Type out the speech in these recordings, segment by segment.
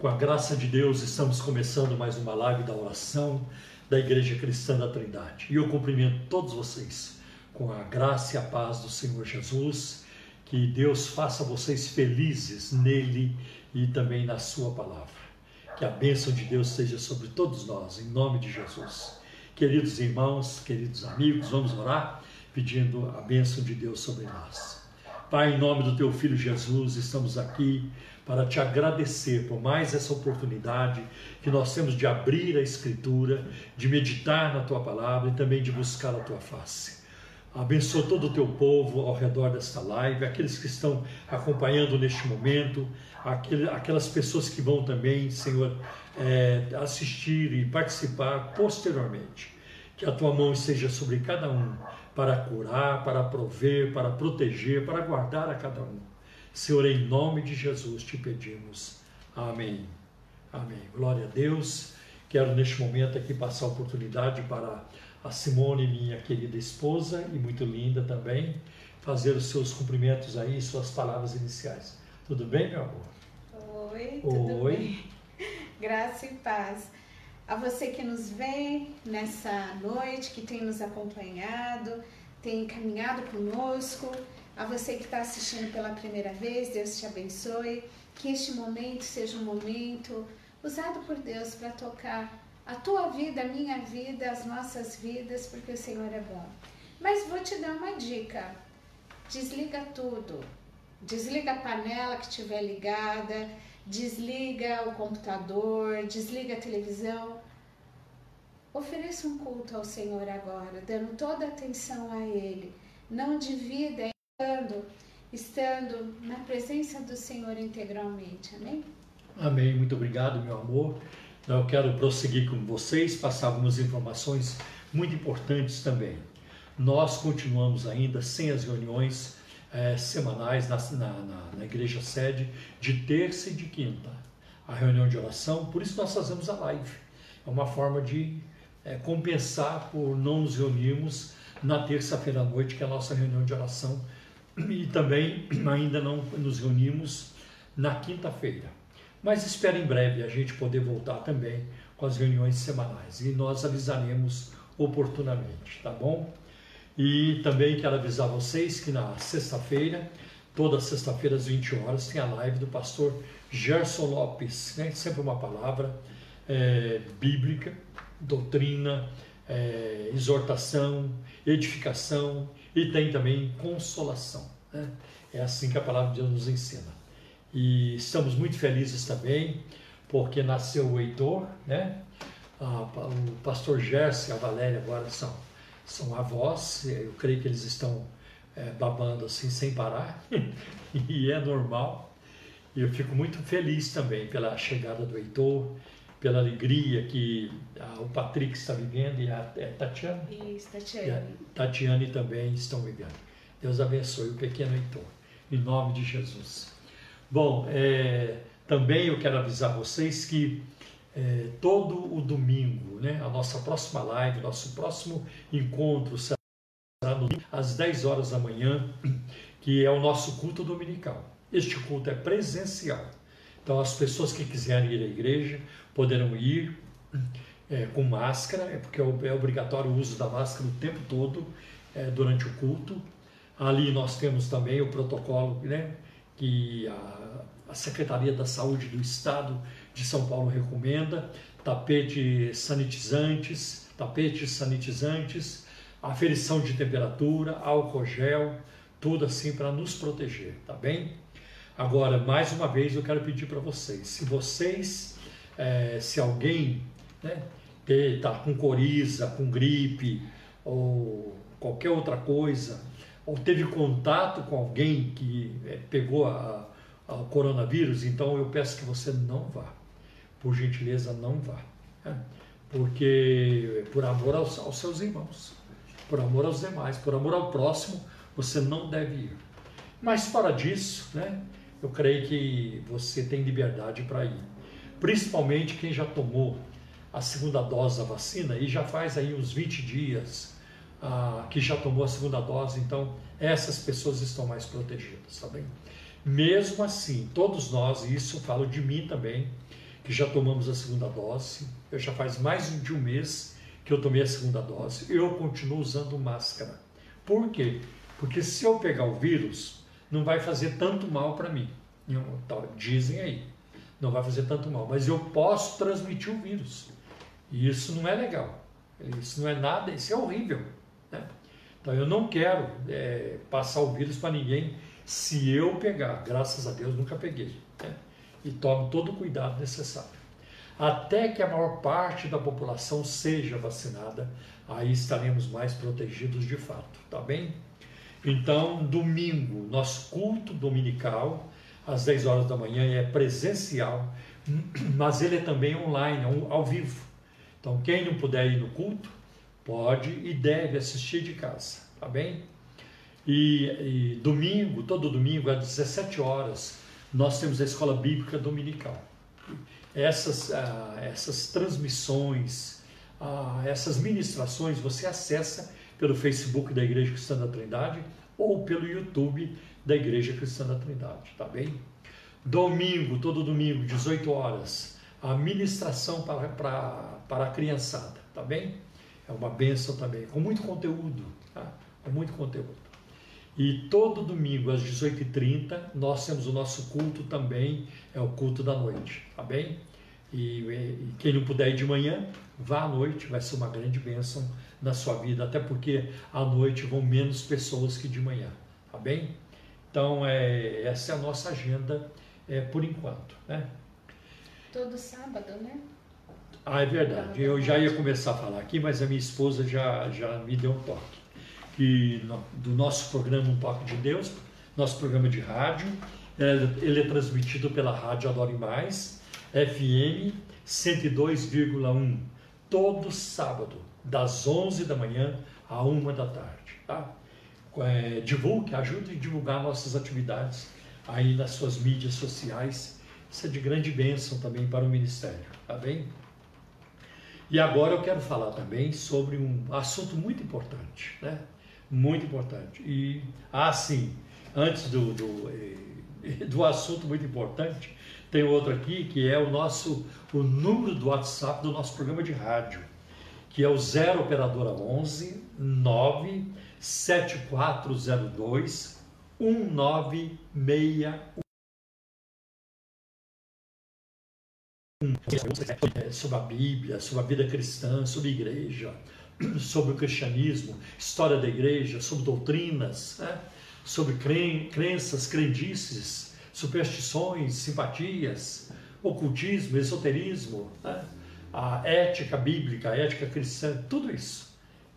Com a graça de Deus, estamos começando mais uma live da oração da Igreja Cristã da Trindade. E eu cumprimento todos vocês com a graça e a paz do Senhor Jesus. Que Deus faça vocês felizes nele e também na Sua palavra. Que a bênção de Deus seja sobre todos nós, em nome de Jesus. Queridos irmãos, queridos amigos, vamos orar pedindo a bênção de Deus sobre nós. Pai, em nome do Teu Filho Jesus, estamos aqui para te agradecer por mais essa oportunidade que nós temos de abrir a Escritura, de meditar na tua palavra e também de buscar a tua face. Abençoa todo o teu povo ao redor desta live, aqueles que estão acompanhando neste momento, aquelas pessoas que vão também, Senhor, é, assistir e participar posteriormente. Que a tua mão esteja sobre cada um, para curar, para prover, para proteger, para guardar a cada um Senhor, em nome de Jesus te pedimos. Amém. Amém. Glória a Deus. Quero neste momento aqui passar a oportunidade para a Simone, minha querida esposa e muito linda também, fazer os seus cumprimentos aí, suas palavras iniciais. Tudo bem, meu amor? Oi, tudo Oi. bem? Graça e paz. A você que nos vê nessa noite, que tem nos acompanhado, tem caminhado conosco, a você que está assistindo pela primeira vez, Deus te abençoe. Que este momento seja um momento usado por Deus para tocar a tua vida, a minha vida, as nossas vidas, porque o Senhor é bom. Mas vou te dar uma dica: desliga tudo. Desliga a panela que estiver ligada, desliga o computador, desliga a televisão. Ofereça um culto ao Senhor agora, dando toda a atenção a Ele. Não divida estando, estando na presença do Senhor integralmente. Amém? Amém. Muito obrigado, meu amor. Então, eu quero prosseguir com vocês, passar algumas informações muito importantes também. Nós continuamos ainda sem as reuniões é, semanais na, na, na, igreja sede de terça e de quinta. A reunião de oração, por isso nós fazemos a live. É uma forma de é, compensar por não nos reunirmos na terça-feira à noite, que é a nossa reunião de oração e também ainda não nos reunimos na quinta-feira. Mas espero em breve a gente poder voltar também com as reuniões semanais e nós avisaremos oportunamente, tá bom? E também quero avisar vocês que na sexta-feira, toda sexta-feira às 20 horas, tem a live do pastor Gerson Lopes, né? sempre uma palavra é, bíblica, doutrina, é, exortação, edificação e tem também consolação. Né? É assim que a palavra de Deus nos ensina. E estamos muito felizes também, porque nasceu o Heitor, né? o pastor Gerson e a Valéria agora são, são avós, eu creio que eles estão é, babando assim sem parar, e é normal. E eu fico muito feliz também pela chegada do Heitor, pela alegria que a, o Patrick está vivendo e a, é Tatiana. Isso, Tatiane. a Tatiane também estão vivendo. Deus abençoe o pequeno Heitor, em nome de Jesus. Bom, é, também eu quero avisar vocês que é, todo o domingo, né, a nossa próxima live, nosso próximo encontro será no, às 10 horas da manhã, que é o nosso culto dominical. Este culto é presencial. Então, as pessoas que quiserem ir à igreja poderão ir é, com máscara, é porque é, é obrigatório o uso da máscara o tempo todo é, durante o culto. Ali nós temos também o protocolo né, que a, a Secretaria da Saúde do Estado de São Paulo recomenda: tapete sanitizantes, tapetes sanitizantes, aferição de temperatura, álcool gel, tudo assim para nos proteger, tá bem? Agora, mais uma vez, eu quero pedir para vocês: se vocês, é, se alguém né, está com coriza, com gripe ou qualquer outra coisa, ou teve contato com alguém que é, pegou a, a, coronavírus, então eu peço que você não vá. Por gentileza, não vá. Né? Porque, por amor aos, aos seus irmãos, por amor aos demais, por amor ao próximo, você não deve ir. Mas fora disso, né? eu creio que você tem liberdade para ir. Principalmente quem já tomou a segunda dose da vacina e já faz aí uns 20 dias ah, que já tomou a segunda dose, então essas pessoas estão mais protegidas, tá bem? Mesmo assim, todos nós, e isso eu falo de mim também, que já tomamos a segunda dose. Eu já faz mais de um mês que eu tomei a segunda dose. Eu continuo usando máscara. Por quê? Porque se eu pegar o vírus, não vai fazer tanto mal para mim. Dizem aí, não vai fazer tanto mal. Mas eu posso transmitir o vírus. E isso não é legal. Isso não é nada, isso é horrível. Né? Então eu não quero é, passar o vírus para ninguém se eu pegar. Graças a Deus nunca peguei. Né? E tomo todo o cuidado necessário. Até que a maior parte da população seja vacinada, aí estaremos mais protegidos de fato, tá bem? Então, domingo, nosso culto dominical, às 10 horas da manhã, é presencial, mas ele é também online, ao vivo. Então, quem não puder ir no culto, pode e deve assistir de casa, tá bem? E, e domingo, todo domingo, às 17 horas, nós temos a escola bíblica dominical. Essas, ah, essas transmissões, ah, essas ministrações você acessa pelo Facebook da Igreja Cristã da Trindade ou pelo YouTube da Igreja Cristã da Trindade, tá bem? Domingo, todo domingo, 18 horas, a ministração para, para, para a criançada, tá bem? É uma benção também, com muito conteúdo, tá? Com muito conteúdo. E todo domingo às 18h30 nós temos o nosso culto também, é o culto da noite, tá bem? E, e, quem não puder ir de manhã, vá à noite, vai ser uma grande bênção na sua vida, até porque à noite vão menos pessoas que de manhã, tá bem? Então, é, essa é a nossa agenda é, por enquanto, né? Todo sábado, né? Ah, é verdade. Eu já ia começar a falar aqui, mas a minha esposa já, já me deu um toque. Que do nosso programa Um Toque de Deus, nosso programa de rádio, é, ele é transmitido pela Rádio Adore Mais, FM 102,1, todo sábado, das 11 da manhã à 1 da tarde. Tá? É, divulgue, ajude a divulgar nossas atividades aí nas suas mídias sociais. Isso é de grande bênção também para o Ministério, tá bem? E agora eu quero falar também sobre um assunto muito importante, né? Muito importante. E, ah, sim, antes do, do, eh, do assunto muito importante, tem outro aqui que é o nosso, o número do WhatsApp do nosso programa de rádio, que é o 0 operadora 11 9 7402 1961. sobre a Bíblia, sobre a vida cristã, sobre a igreja, sobre o cristianismo, história da igreja, sobre doutrinas, né? sobre crenças, crendices, superstições, simpatias, ocultismo, esoterismo, né? a ética bíblica, a ética cristã, tudo isso.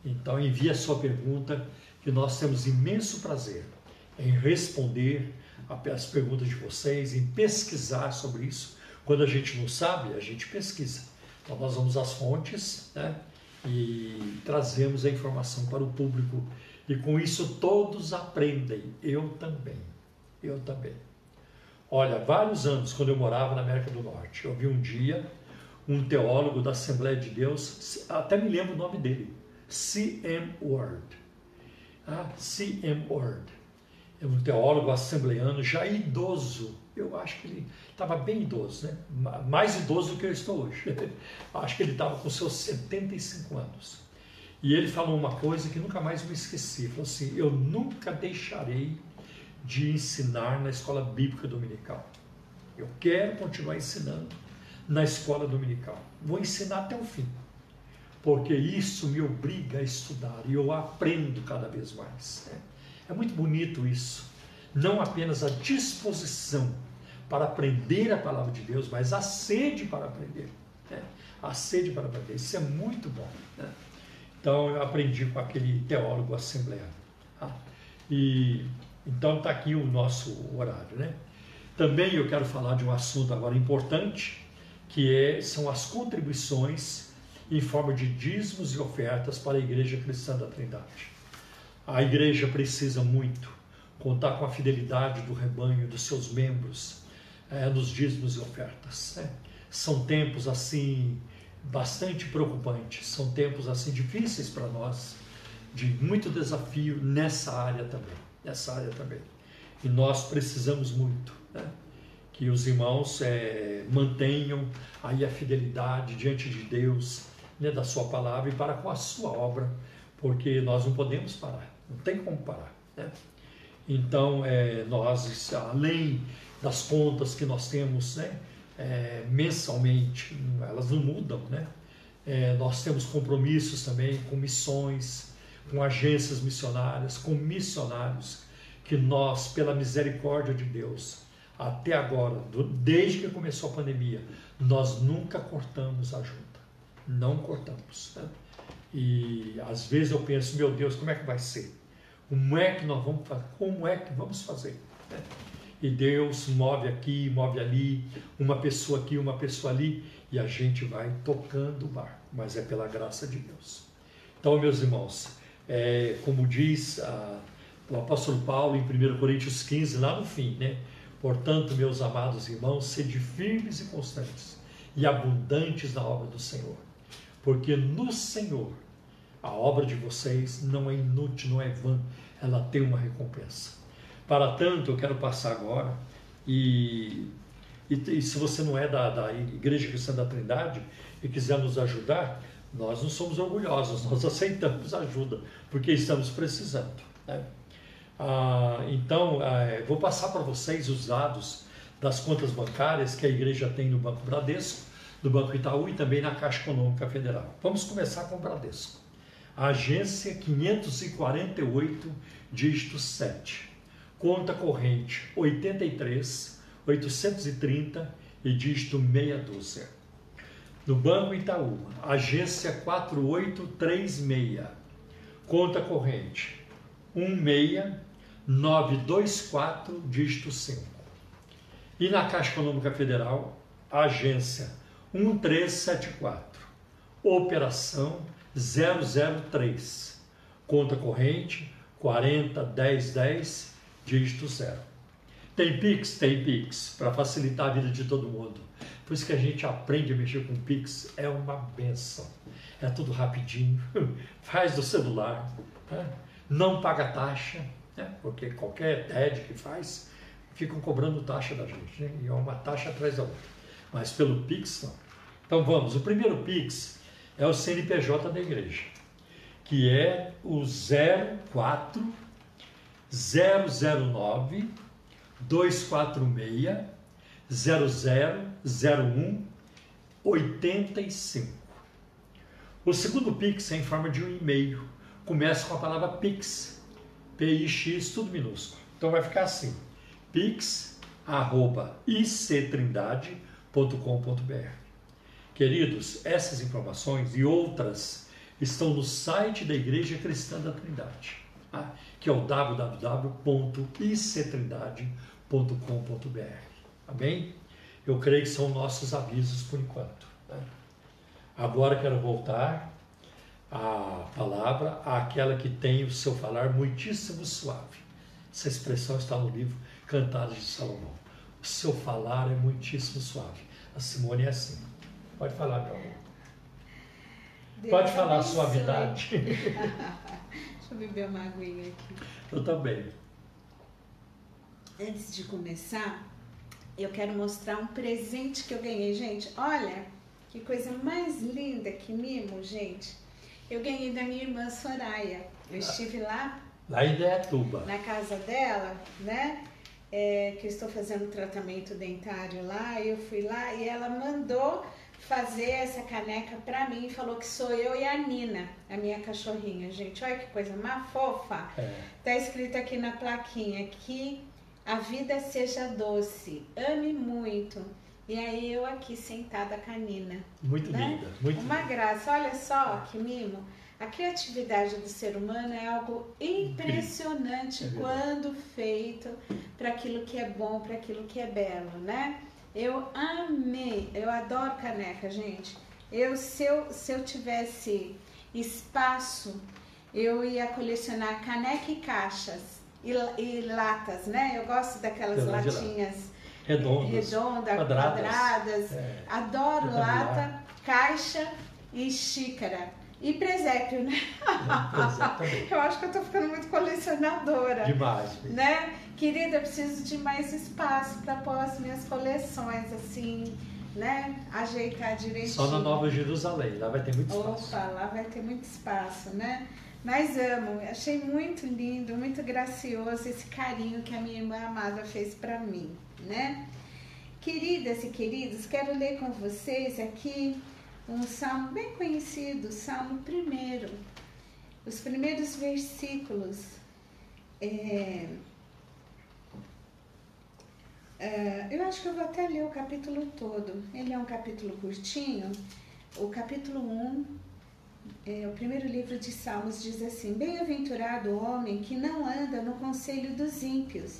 Então envie a sua pergunta, que nós temos imenso prazer em responder as perguntas de vocês, em pesquisar sobre isso quando a gente não sabe, a gente pesquisa. Então nós vamos às fontes né, e trazemos a informação para o público. E com isso todos aprendem. Eu também. Eu também. Olha, vários anos, quando eu morava na América do Norte, eu vi um dia um teólogo da Assembleia de Deus, até me lembro o nome dele, C.M. Ward. Ah, C.M. Ward. É um teólogo assembleano, já idoso, eu acho que ele estava bem idoso, né? mais idoso do que eu estou hoje. acho que ele estava com seus 75 anos. E ele falou uma coisa que nunca mais me esqueci. Falou assim: Eu nunca deixarei de ensinar na escola bíblica dominical. Eu quero continuar ensinando na escola dominical. Vou ensinar até o fim. Porque isso me obriga a estudar e eu aprendo cada vez mais. Né? É muito bonito isso não apenas a disposição para aprender a palavra de Deus, mas a sede para aprender. Né? A sede para aprender. Isso é muito bom. Né? Então eu aprendi com aquele teólogo assembleano. Tá? E então está aqui o nosso horário. Né? Também eu quero falar de um assunto agora importante, que é, são as contribuições em forma de dízimos e ofertas para a Igreja Cristã da Trindade. A igreja precisa muito contar com a fidelidade do rebanho, dos seus membros, é, nos dízimos e ofertas. Né? São tempos assim bastante preocupantes, são tempos assim difíceis para nós, de muito desafio nessa área também, nessa área também. E nós precisamos muito. Né? que os irmãos é, mantenham aí a fidelidade diante de Deus, né, da sua palavra e para com a sua obra, porque nós não podemos parar, não tem como parar. Né? Então, é, nós, além das contas que nós temos né, é, mensalmente, elas não mudam, né? É, nós temos compromissos também com missões, com agências missionárias, com missionários, que nós, pela misericórdia de Deus, até agora, desde que começou a pandemia, nós nunca cortamos a ajuda. Não cortamos. Né? E às vezes eu penso, meu Deus, como é que vai ser? Como é que nós vamos fazer? Como é que vamos fazer? Né? E Deus move aqui, move ali, uma pessoa aqui, uma pessoa ali, e a gente vai tocando o barco, mas é pela graça de Deus. Então, meus irmãos, é, como diz a, o apóstolo Paulo em 1 Coríntios 15, lá no fim, né? Portanto, meus amados irmãos, sede firmes e constantes e abundantes na obra do Senhor, porque no Senhor a obra de vocês não é inútil, não é vã, ela tem uma recompensa. Para tanto, eu quero passar agora e, e, e se você não é da, da Igreja Cristã da Trindade e quiser nos ajudar, nós não somos orgulhosos, nós aceitamos ajuda, porque estamos precisando. Né? Ah, então, ah, vou passar para vocês os dados das contas bancárias que a igreja tem no Banco Bradesco, no Banco Itaú e também na Caixa Econômica Federal. Vamos começar com o Bradesco. Agência 548, dígito 7. Conta corrente 83, 830 e dígito meia dúzia. No Banco Itaú, agência 4836, conta corrente 16924, dígito 5. E na Caixa Econômica Federal, agência 1374, operação 003, conta corrente 401010, dígito 0. Tem Pix? Tem Pix, para facilitar a vida de todo mundo. Por isso que a gente aprende a mexer com Pix, é uma benção. É tudo rapidinho, faz do celular. Né? não paga taxa, né? porque qualquer TED que faz, ficam cobrando taxa da gente, né? e é uma taxa atrás da outra. Mas pelo Pix, não. Então vamos, o primeiro Pix é o CNPJ da igreja, que é o 04 009 246 0001 85. O segundo Pix é em forma de um e-mail começa com a palavra Pix. P-I-X, tudo minúsculo. Então vai ficar assim: pix.ictrindade.com.br. Queridos, essas informações e outras estão no site da Igreja Cristã da Trindade, tá? que é o www.ictrindade.com.br. Amém? Eu creio que são nossos avisos por enquanto. Né? Agora quero voltar a palavra àquela que tem o seu falar muitíssimo suave. Essa expressão está no livro Cantares de Salomão. O seu falar é muitíssimo suave. A Simone é assim. Pode falar, meu amor. Deus Pode falar a suavidade. Deixa eu beber uma aguinha aqui. Eu também. Antes de começar, eu quero mostrar um presente que eu ganhei, gente. Olha, que coisa mais linda, que mimo, gente. Eu ganhei da minha irmã Soraya. Eu estive lá. Lá em Ideatuba. Na casa dela, né? É, que eu estou fazendo tratamento dentário lá. Eu fui lá e ela mandou fazer essa caneca pra mim. Falou que sou eu e a Nina, a minha cachorrinha. Gente, olha que coisa mais fofa. É. Tá escrito aqui na plaquinha que a vida seja doce, ame muito e aí eu aqui sentada com a Nina. Muito né? linda, muito Uma linda. graça. Olha só que mimo. A criatividade do ser humano é algo impressionante é quando feito para aquilo que é bom, para aquilo que é belo, né? Eu amei, eu adoro caneca, gente. Eu se eu, se eu tivesse espaço, eu ia colecionar caneca e caixas e, e latas, né? Eu gosto daquelas latinhas redondas, redonda, quadradas. quadradas. É, Adoro lata, caixa e xícara. E presépio, né? É, eu acho que eu tô ficando muito colecionadora. Demais. Né? Querida, eu preciso de mais espaço para pôr as minhas coleções, assim, né? Ajeitar direitinho. Só na Nova Jerusalém, lá vai ter muito espaço. Opa, lá vai ter muito espaço, né? Mas amo, achei muito lindo, muito gracioso esse carinho que a minha irmã amada fez para mim, né? Queridas e queridos, quero ler com vocês aqui um salmo bem conhecido, Salmo 1. Os primeiros versículos. É, é, eu acho que eu vou até ler o capítulo todo. Ele é um capítulo curtinho. O capítulo 1 é, o primeiro livro de Salmos diz assim: Bem-aventurado o homem que não anda no conselho dos ímpios,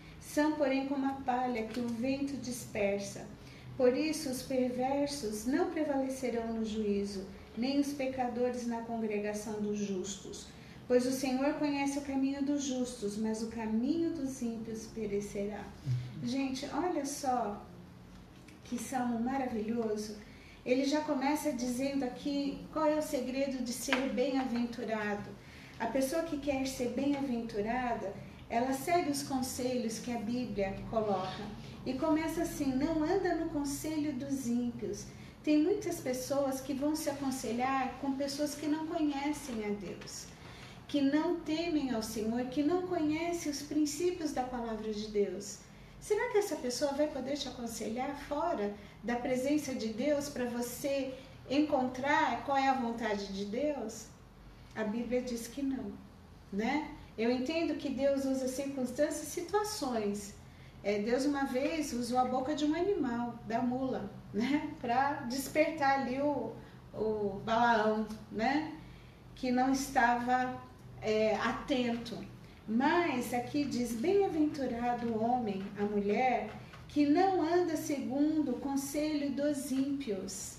São, porém, como a palha que o vento dispersa. Por isso, os perversos não prevalecerão no juízo, nem os pecadores na congregação dos justos. Pois o Senhor conhece o caminho dos justos, mas o caminho dos ímpios perecerá. Uhum. Gente, olha só que salmo maravilhoso ele já começa dizendo aqui qual é o segredo de ser bem-aventurado. A pessoa que quer ser bem-aventurada, ela segue os conselhos que a Bíblia coloca e começa assim: não anda no conselho dos ímpios. Tem muitas pessoas que vão se aconselhar com pessoas que não conhecem a Deus, que não temem ao Senhor, que não conhecem os princípios da palavra de Deus. Será que essa pessoa vai poder te aconselhar fora da presença de Deus para você encontrar qual é a vontade de Deus? A Bíblia diz que não, né? Eu entendo que Deus usa circunstâncias e situações. É, Deus uma vez usou a boca de um animal, da mula, né? Para despertar ali o, o Balaão, né? Que não estava é, atento. Mas aqui diz: Bem-aventurado o homem, a mulher, que não anda segundo o conselho dos ímpios,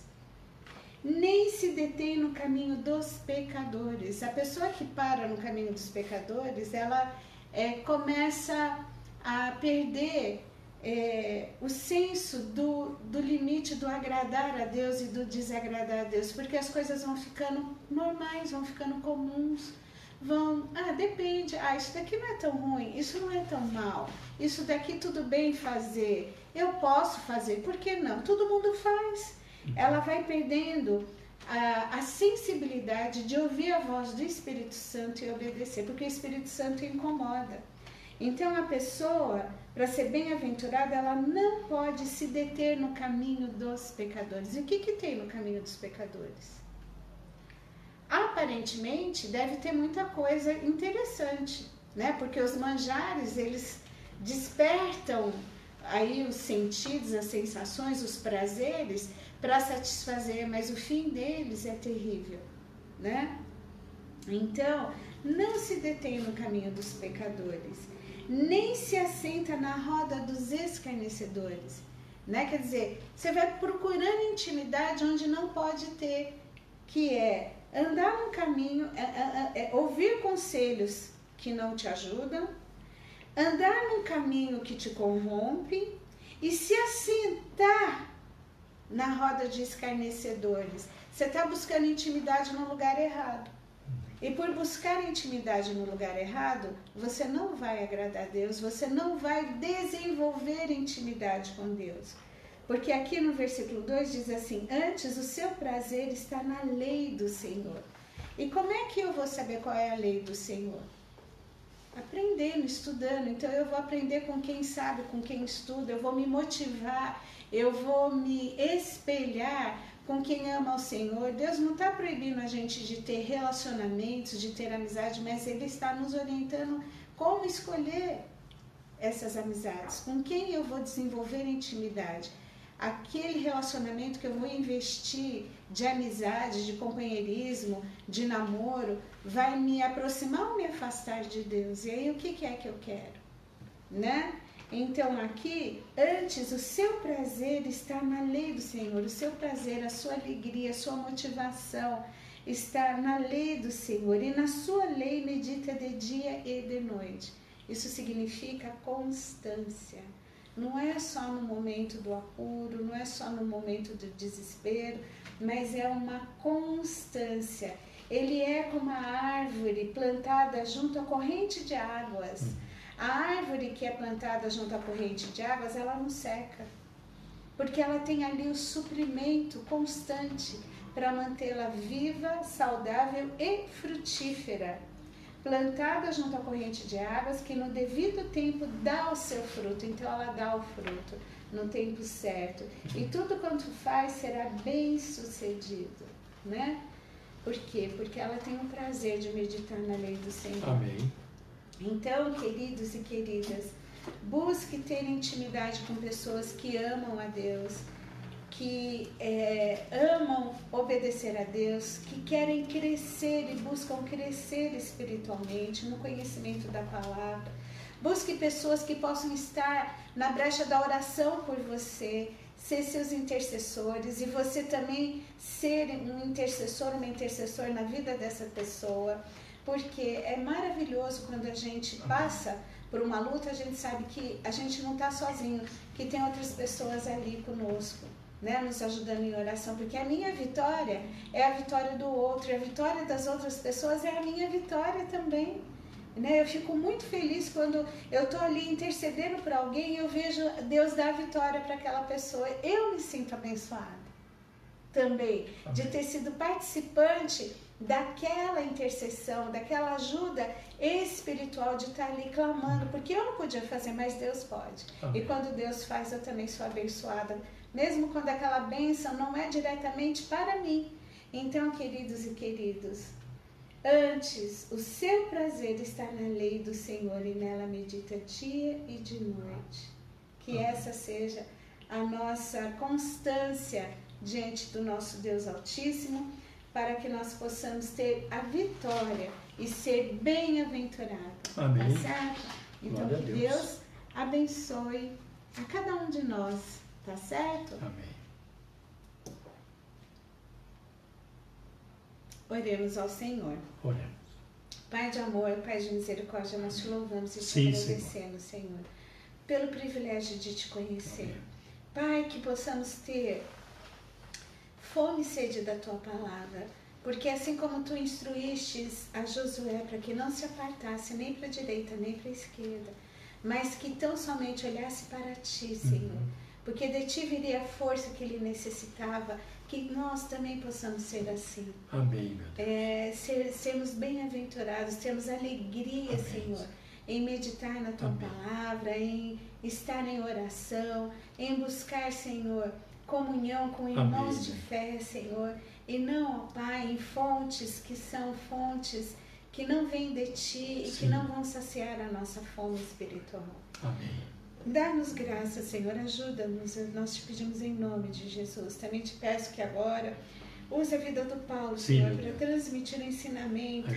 nem se detém no caminho dos pecadores. A pessoa que para no caminho dos pecadores, ela é, começa a perder é, o senso do, do limite do agradar a Deus e do desagradar a Deus, porque as coisas vão ficando normais, vão ficando comuns vão, ah, depende, ah, isso daqui não é tão ruim, isso não é tão mal, isso daqui tudo bem fazer, eu posso fazer, por que não? Todo mundo faz. Ela vai perdendo a, a sensibilidade de ouvir a voz do Espírito Santo e obedecer, porque o Espírito Santo incomoda. Então a pessoa, para ser bem-aventurada, ela não pode se deter no caminho dos pecadores. E o que, que tem no caminho dos pecadores? aparentemente deve ter muita coisa interessante, né? Porque os manjares, eles despertam aí os sentidos, as sensações, os prazeres para satisfazer, mas o fim deles é terrível, né? Então, não se detém no caminho dos pecadores, nem se assenta na roda dos escarnecedores, né? Quer dizer, você vai procurando intimidade onde não pode ter, que é andar num caminho, é, é, é, é, ouvir conselhos que não te ajudam, andar num caminho que te corrompe e se assentar na roda de escarnecedores. Você está buscando intimidade no lugar errado. E por buscar intimidade no lugar errado, você não vai agradar a Deus, você não vai desenvolver intimidade com Deus. Porque aqui no versículo 2 diz assim: Antes o seu prazer está na lei do Senhor. E como é que eu vou saber qual é a lei do Senhor? Aprendendo, estudando. Então eu vou aprender com quem sabe, com quem estuda, eu vou me motivar, eu vou me espelhar com quem ama o Senhor. Deus não está proibindo a gente de ter relacionamentos, de ter amizade, mas Ele está nos orientando como escolher essas amizades, com quem eu vou desenvolver intimidade. Aquele relacionamento que eu vou investir de amizade, de companheirismo, de namoro, vai me aproximar ou me afastar de Deus? E aí o que, é que eu quero? Né? Então aqui, antes o seu prazer está na lei do Senhor, o seu prazer, a sua alegria, a sua motivação está na lei do Senhor e na sua lei medita de dia e de noite. Isso significa constância. Não é só no momento do apuro, não é só no momento do desespero, mas é uma constância. Ele é como a árvore plantada junto à corrente de águas. A árvore que é plantada junto à corrente de águas, ela não seca, porque ela tem ali o suprimento constante para mantê-la viva, saudável e frutífera. Plantada junto à corrente de águas, que no devido tempo dá o seu fruto, então ela dá o fruto no tempo certo. E tudo quanto faz será bem sucedido, né? Por quê? Porque ela tem o prazer de meditar na lei do Senhor. Amém. Então, queridos e queridas, busque ter intimidade com pessoas que amam a Deus, que é, amam obedecer a Deus, que querem crescer e buscam crescer espiritualmente no conhecimento da palavra. Busque pessoas que possam estar na brecha da oração por você, ser seus intercessores e você também ser um intercessor, uma intercessor na vida dessa pessoa porque é maravilhoso quando a gente passa por uma luta, a gente sabe que a gente não está sozinho, que tem outras pessoas ali conosco, né, nos ajudando em oração, porque a minha vitória é a vitória do outro, e a vitória das outras pessoas é a minha vitória também. Né? Eu fico muito feliz quando eu estou ali intercedendo por alguém e eu vejo Deus dar a vitória para aquela pessoa. Eu me sinto abençoada também Amém. de ter sido participante daquela intercessão, daquela ajuda espiritual de estar ali clamando, porque eu não podia fazer, mas Deus pode. Amém. E quando Deus faz, eu também sou abençoada, mesmo quando aquela bênção não é diretamente para mim. Então, queridos e queridos, antes o seu prazer está na lei do Senhor e nela medita dia e de noite. Que essa seja a nossa constância diante do nosso Deus Altíssimo para que nós possamos ter a vitória e ser bem-aventurado. Amém. Tá certo? Então que Deus. Deus abençoe a cada um de nós, tá certo? Amém. Oremos ao Senhor. Oremos. Pai de amor, Pai de misericórdia, nós te louvamos e te Sim, agradecemos, Senhor. Senhor, pelo privilégio de te conhecer. Amém. Pai, que possamos ter fome e sede da tua palavra. Porque assim como tu instruístes a Josué para que não se apartasse nem para a direita nem para a esquerda, mas que tão somente olhasse para ti, Senhor. Uhum. Porque de ti viria a força que ele necessitava, que nós também possamos ser assim. Amém, meu Deus. É, ser, sermos bem-aventurados, termos alegria, Amém. Senhor, em meditar na tua Amém. palavra, em estar em oração, em buscar, Senhor, comunhão com irmãos Amém. de fé, Senhor, e não, ó Pai, em fontes que são fontes que não vêm de Ti Sim. e que não vão saciar a nossa fome espiritual. Amém. Dá-nos graça, Senhor, ajuda-nos, nós te pedimos em nome de Jesus. Também te peço que agora use a vida do Paulo, Sim, Senhor, para transmitir o ensinamento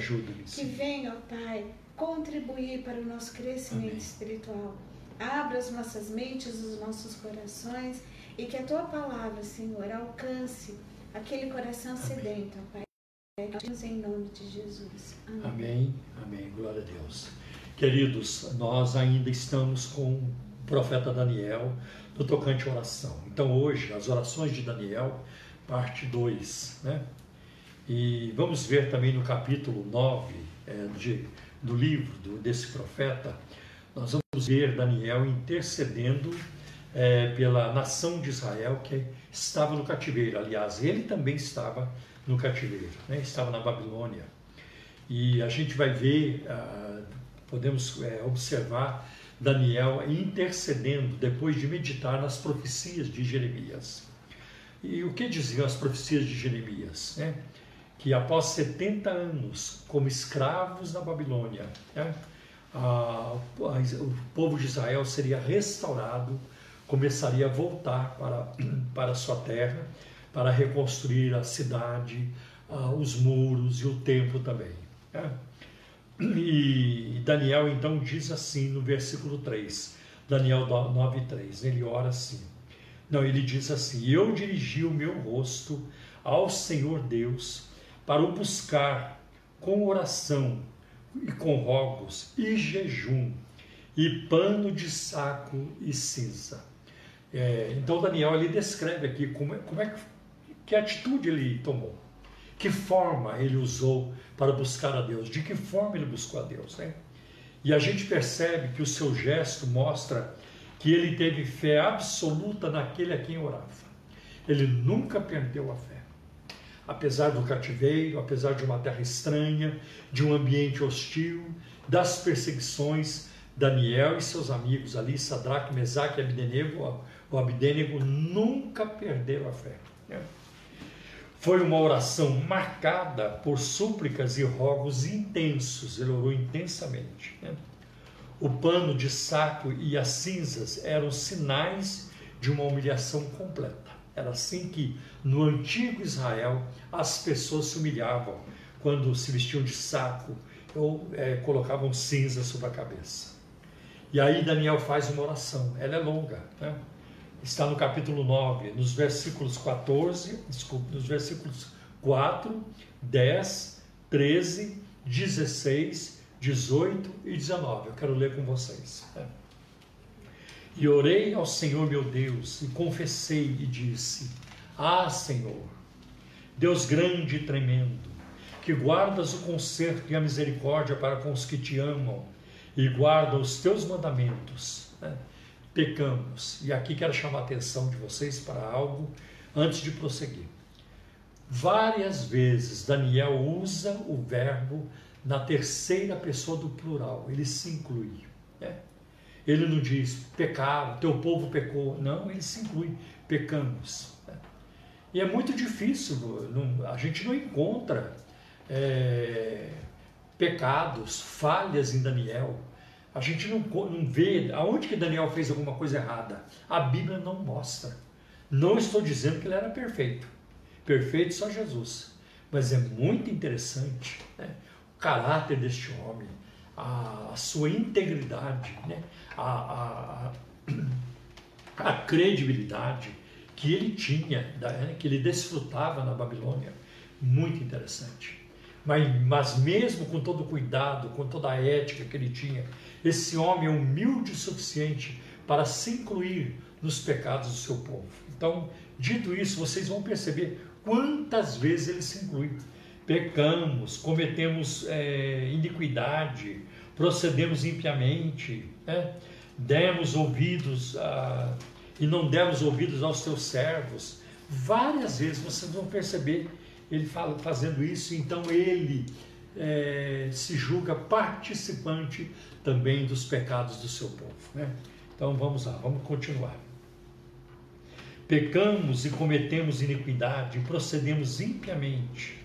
que venha, ó Pai, contribuir para o nosso crescimento Amém. espiritual. Abra as nossas mentes, os nossos corações e que a tua palavra, Senhor, alcance aquele coração Amém. sedento, Pai. Em nome de Jesus. Amém. Amém. Amém. Glória a Deus. Queridos, nós ainda estamos com profeta Daniel no tocante oração. Então, hoje, as orações de Daniel, parte 2, né? E vamos ver também no capítulo 9 é, de, do livro do, desse profeta, nós vamos ver Daniel intercedendo é, pela nação de Israel que estava no cativeiro. Aliás, ele também estava no cativeiro, né? estava na Babilônia. E a gente vai ver, ah, podemos é, observar Daniel intercedendo depois de meditar nas profecias de Jeremias. E o que diziam as profecias de Jeremias? Né? Que após 70 anos como escravos na Babilônia, né? o povo de Israel seria restaurado começaria a voltar para, para a sua terra, para reconstruir a cidade, ah, os muros e o templo também. Né? E Daniel então diz assim no versículo 3, Daniel 9,3, ele ora assim. Não, ele diz assim: Eu dirigi o meu rosto ao Senhor Deus para o buscar com oração e com rogos e jejum e pano de saco e cinza. É, então Daniel ele descreve aqui como é, como é que, que atitude ele tomou, que forma ele usou para buscar a Deus, de que forma ele buscou a Deus, né? E a gente percebe que o seu gesto mostra que ele teve fé absoluta naquele a quem orava. Ele nunca perdeu a fé. Apesar do cativeiro, apesar de uma terra estranha, de um ambiente hostil, das perseguições, Daniel e seus amigos ali, Sadraque, Mesaque e Abdenego, o Abdenego nunca perderam a fé. Foi uma oração marcada por súplicas e rogos intensos, ele orou intensamente. Né? O pano de saco e as cinzas eram sinais de uma humilhação completa. Era assim que no antigo Israel as pessoas se humilhavam quando se vestiam de saco ou é, colocavam cinza sobre a cabeça. E aí Daniel faz uma oração, ela é longa, né? Está no capítulo 9, nos versículos 14, desculpe, nos versículos 4, 10, 13, 16, 18 e 19. Eu quero ler com vocês. Né? E orei ao Senhor meu Deus e confessei e disse: Ah, Senhor, Deus grande e tremendo, que guardas o conserto e a misericórdia para com os que te amam e guardam os teus mandamentos. Pecamos. E aqui quero chamar a atenção de vocês para algo antes de prosseguir. Várias vezes Daniel usa o verbo na terceira pessoa do plural, ele se inclui. Né? Ele não diz pecado, teu povo pecou. Não, ele se inclui, pecamos. Né? E é muito difícil, não, a gente não encontra é, pecados, falhas em Daniel. A gente não, não vê aonde que Daniel fez alguma coisa errada. A Bíblia não mostra. Não estou dizendo que ele era perfeito. Perfeito só Jesus. Mas é muito interessante né? o caráter deste homem, a, a sua integridade, né? a, a, a, credibilidade que ele tinha, né? que ele desfrutava na Babilônia. Muito interessante. Mas, mas mesmo com todo o cuidado, com toda a ética que ele tinha, esse homem é humilde o suficiente para se incluir nos pecados do seu povo. Então, dito isso, vocês vão perceber quantas vezes ele se inclui. Pecamos, cometemos é, iniquidade, procedemos impiamente, né? demos ouvidos a, e não demos ouvidos aos teus servos. Várias vezes vocês vão perceber ele fala, fazendo isso, então ele é, se julga participante também dos pecados do seu povo. Né? Então vamos lá, vamos continuar. Pecamos e cometemos iniquidade, procedemos impiamente,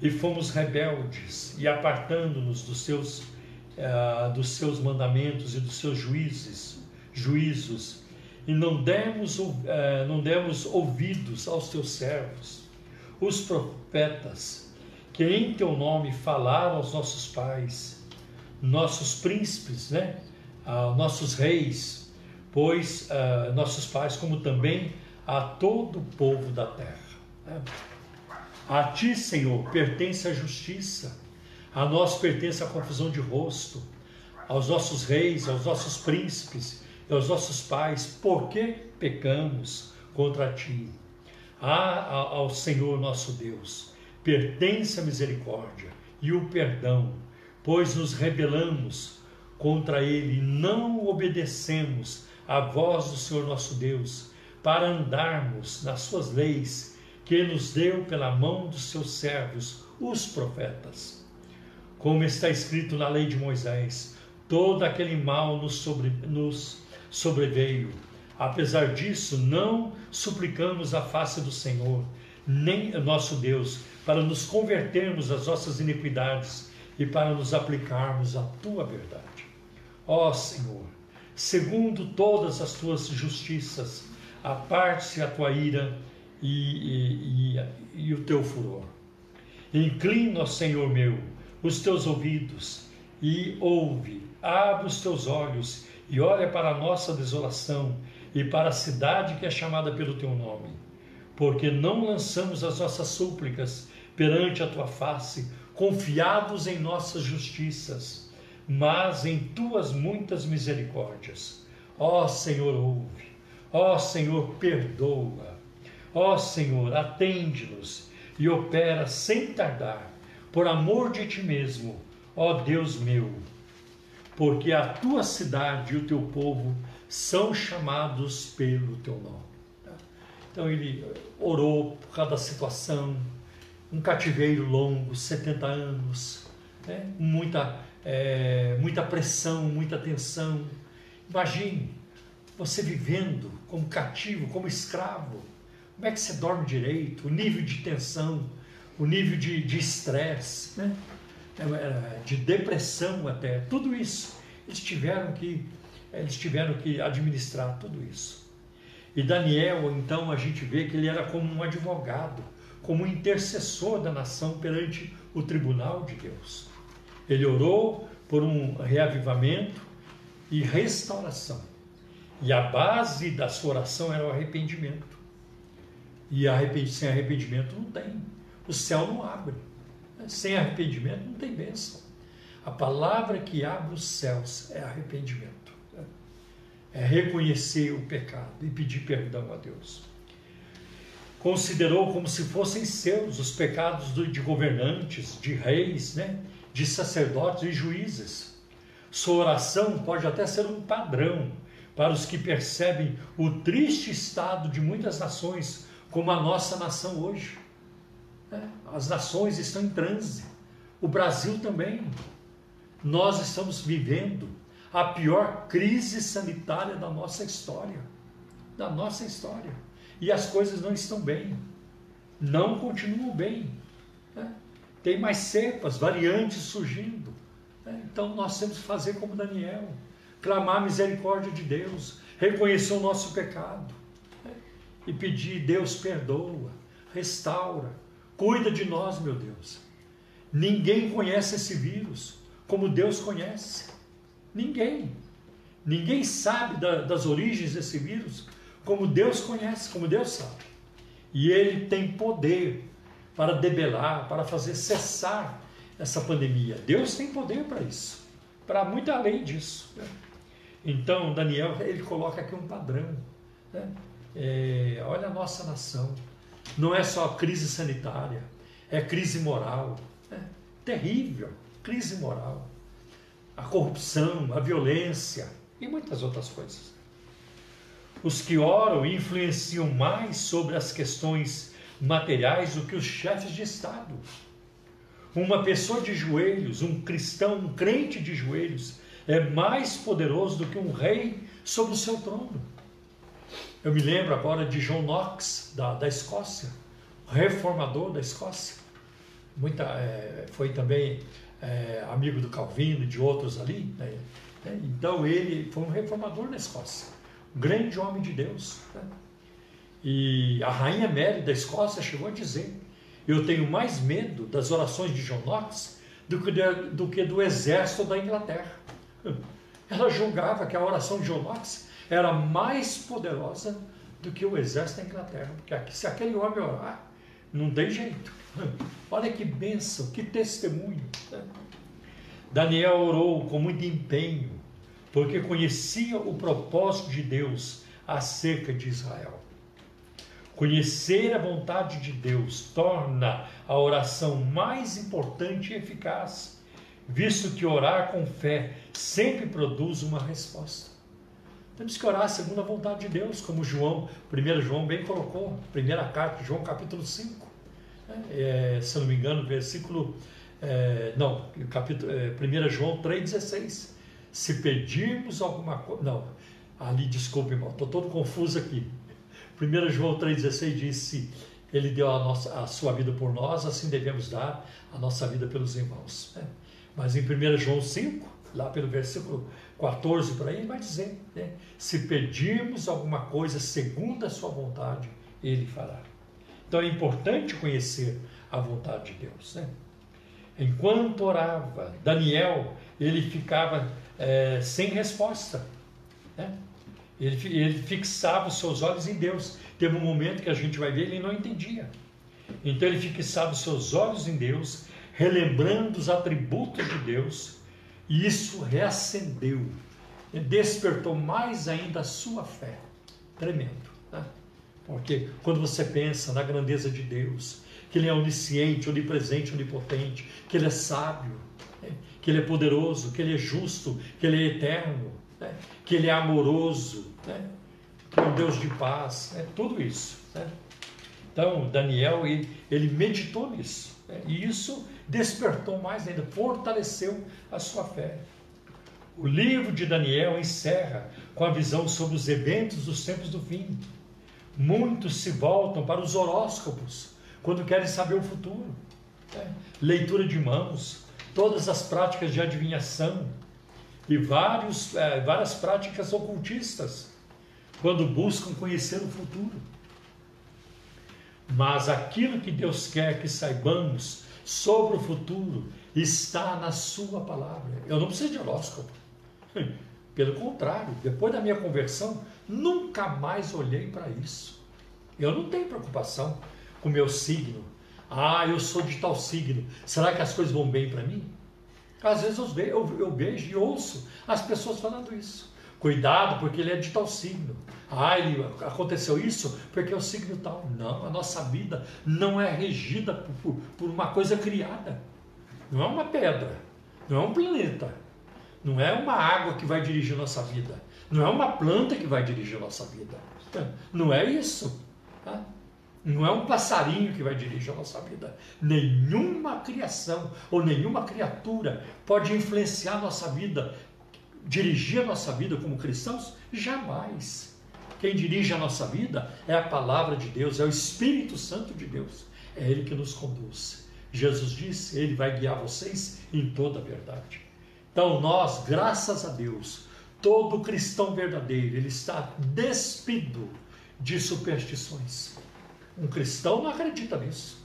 e fomos rebeldes, e apartando-nos dos seus, uh, dos seus mandamentos e dos seus juízes, juízos, e não demos, uh, não demos ouvidos aos teus servos, os profetas, que em teu nome falaram aos nossos pais, nossos príncipes, né? Ah, nossos reis, pois ah, nossos pais, como também a todo o povo da terra. Né? A ti, Senhor, pertence a justiça, a nós pertence a confusão de rosto, aos nossos reis, aos nossos príncipes e aos nossos pais, porque pecamos contra ti. Ao Senhor nosso Deus pertence a misericórdia e o perdão, pois nos rebelamos contra ele e não obedecemos à voz do Senhor nosso Deus, para andarmos nas suas leis que nos deu pela mão dos seus servos, os profetas. Como está escrito na lei de Moisés, todo aquele mal nos, sobre, nos sobreveio Apesar disso, não suplicamos a face do Senhor, nem nosso Deus, para nos convertermos das nossas iniquidades e para nos aplicarmos à tua verdade. Ó Senhor, segundo todas as tuas justiças, aparte-se a tua ira e, e, e, e o teu furor. Inclina, Senhor meu, os teus ouvidos e ouve, abre os teus olhos e olha para a nossa desolação e para a cidade que é chamada pelo teu nome. Porque não lançamos as nossas súplicas perante a tua face, confiados em nossas justiças, mas em tuas muitas misericórdias. Ó Senhor, ouve. Ó Senhor, perdoa. Ó Senhor, atende-nos e opera sem tardar, por amor de ti mesmo, ó Deus meu. Porque a tua cidade e o teu povo são chamados pelo teu nome. Então ele orou por causa da situação, um cativeiro longo, 70 anos, né? muita, é, muita pressão, muita tensão. Imagine você vivendo como cativo, como escravo. Como é que você dorme direito? O nível de tensão, o nível de estresse, né? É, é, de depressão até, tudo isso. Eles tiveram que, eles tiveram que administrar tudo isso. E Daniel, então, a gente vê que ele era como um advogado como intercessor da nação perante o tribunal de Deus. Ele orou por um reavivamento e restauração. E a base da sua oração era o arrependimento. E sem arrependimento não tem. O céu não abre. Sem arrependimento não tem bênção. A palavra que abre os céus é arrependimento. É reconhecer o pecado e pedir perdão a Deus considerou como se fossem seus os pecados de governantes, de reis, né? de sacerdotes e juízes. Sua oração pode até ser um padrão para os que percebem o triste estado de muitas nações, como a nossa nação hoje. É, as nações estão em transe, o Brasil também. Nós estamos vivendo a pior crise sanitária da nossa história. Da nossa história e as coisas não estão bem, não continuam bem. Né? Tem mais cepas, variantes surgindo. Né? Então nós temos que fazer como Daniel, clamar a misericórdia de Deus, reconhecer o nosso pecado né? e pedir: Deus perdoa, restaura, cuida de nós, meu Deus. Ninguém conhece esse vírus como Deus conhece. Ninguém. Ninguém sabe da, das origens desse vírus como Deus conhece, como Deus sabe. E Ele tem poder para debelar, para fazer cessar essa pandemia. Deus tem poder para isso, para muito além disso. Né? Então, Daniel, ele coloca aqui um padrão. Né? É, olha a nossa nação. Não é só crise sanitária, é crise moral. Né? Terrível, crise moral. A corrupção, a violência e muitas outras coisas. Os que oram influenciam mais sobre as questões materiais do que os chefes de Estado. Uma pessoa de joelhos, um cristão, um crente de joelhos, é mais poderoso do que um rei sobre o seu trono. Eu me lembro agora de John Knox, da, da Escócia, reformador da Escócia. Muita, é, foi também é, amigo do Calvino e de outros ali. Né? Então ele foi um reformador na Escócia grande homem de Deus. Né? E a rainha Mary da Escócia chegou a dizer: Eu tenho mais medo das orações de John Knox do que, de, do, que do exército da Inglaterra. Ela julgava que a oração de John Knox era mais poderosa do que o exército da Inglaterra, porque se aquele homem orar, não tem jeito. Olha que bênção, que testemunho. Né? Daniel orou com muito empenho, porque conhecia o propósito de Deus acerca de Israel. Conhecer a vontade de Deus torna a oração mais importante e eficaz, visto que orar com fé sempre produz uma resposta. Temos que orar segundo a vontade de Deus, como João, 1 João bem colocou, primeira carta, João capítulo 5. É, se não me engano, versículo. É, não, capítulo, é, 1 João 3,16 se pedirmos alguma coisa. Não, ali, desculpe, irmão, estou todo confuso aqui. 1 João 3,16 disse: Ele deu a, nossa, a sua vida por nós, assim devemos dar a nossa vida pelos irmãos. Né? Mas em 1 João 5, lá pelo versículo 14 por aí, vai dizer: né? se pedirmos alguma coisa segundo a sua vontade, ele fará. Então é importante conhecer a vontade de Deus. Né? Enquanto orava, Daniel ele ficava é, sem resposta. Né? Ele, ele fixava os seus olhos em Deus. Teve um momento que a gente vai ver, ele não entendia. Então ele fixava os seus olhos em Deus, relembrando os atributos de Deus, e isso reacendeu, despertou mais ainda a sua fé. Tremendo. Né? Porque quando você pensa na grandeza de Deus, que Ele é onisciente, onipresente, onipotente, que Ele é sábio, né? que Ele é poderoso, que Ele é justo, que Ele é eterno, né? que Ele é amoroso, né? que é um Deus de paz, né? tudo isso. Né? Então, Daniel, ele, ele meditou nisso, né? e isso despertou mais ainda, fortaleceu a sua fé. O livro de Daniel encerra com a visão sobre os eventos dos tempos do fim. Muitos se voltam para os horóscopos quando querem saber o futuro. Né? Leitura de mãos, todas as práticas de adivinhação e vários, é, várias práticas ocultistas quando buscam conhecer o futuro. Mas aquilo que Deus quer que saibamos sobre o futuro está na Sua palavra. Eu não preciso de horóscopo. Pelo contrário, depois da minha conversão, nunca mais olhei para isso. Eu não tenho preocupação com o meu signo. Ah, eu sou de tal signo. Será que as coisas vão bem para mim? Às vezes eu vejo, eu, eu vejo e ouço as pessoas falando isso. Cuidado, porque ele é de tal signo. Ah, ele, aconteceu isso porque é o signo tal. Não, a nossa vida não é regida por, por, por uma coisa criada. Não é uma pedra, não é um planeta, não é uma água que vai dirigir nossa vida, não é uma planta que vai dirigir nossa vida. Não é isso. Tá? Não é um passarinho que vai dirigir a nossa vida. Nenhuma criação ou nenhuma criatura pode influenciar a nossa vida, dirigir a nossa vida como cristãos? Jamais. Quem dirige a nossa vida é a palavra de Deus, é o Espírito Santo de Deus. É Ele que nos conduz. Jesus disse: Ele vai guiar vocês em toda a verdade. Então, nós, graças a Deus, todo cristão verdadeiro, ele está despido de superstições. Um cristão não acredita nisso.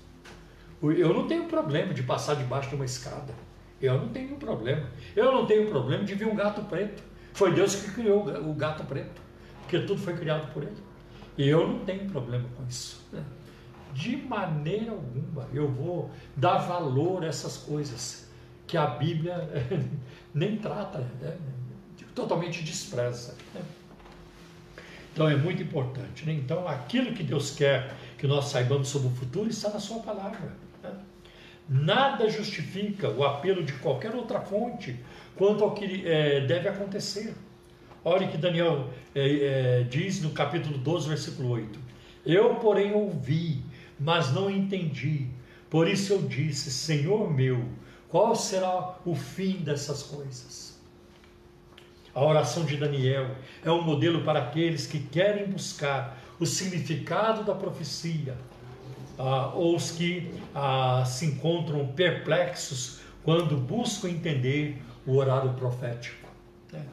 Eu não tenho problema de passar debaixo de uma escada. Eu não tenho problema. Eu não tenho problema de ver um gato preto. Foi Deus que criou o gato preto, porque tudo foi criado por Ele. E eu não tenho problema com isso. Né? De maneira alguma eu vou dar valor a essas coisas que a Bíblia nem trata, né? totalmente despreza. Né? Então é muito importante. Né? Então aquilo que Deus quer que nós saibamos sobre o futuro está na Sua palavra. Né? Nada justifica o apelo de qualquer outra fonte quanto ao que é, deve acontecer. Olha que Daniel é, é, diz no capítulo 12, versículo 8: Eu, porém, ouvi, mas não entendi. Por isso eu disse: Senhor meu, qual será o fim dessas coisas? A oração de Daniel é um modelo para aqueles que querem buscar o significado da profecia, ah, ou os que ah, se encontram perplexos quando buscam entender o horário profético. Né?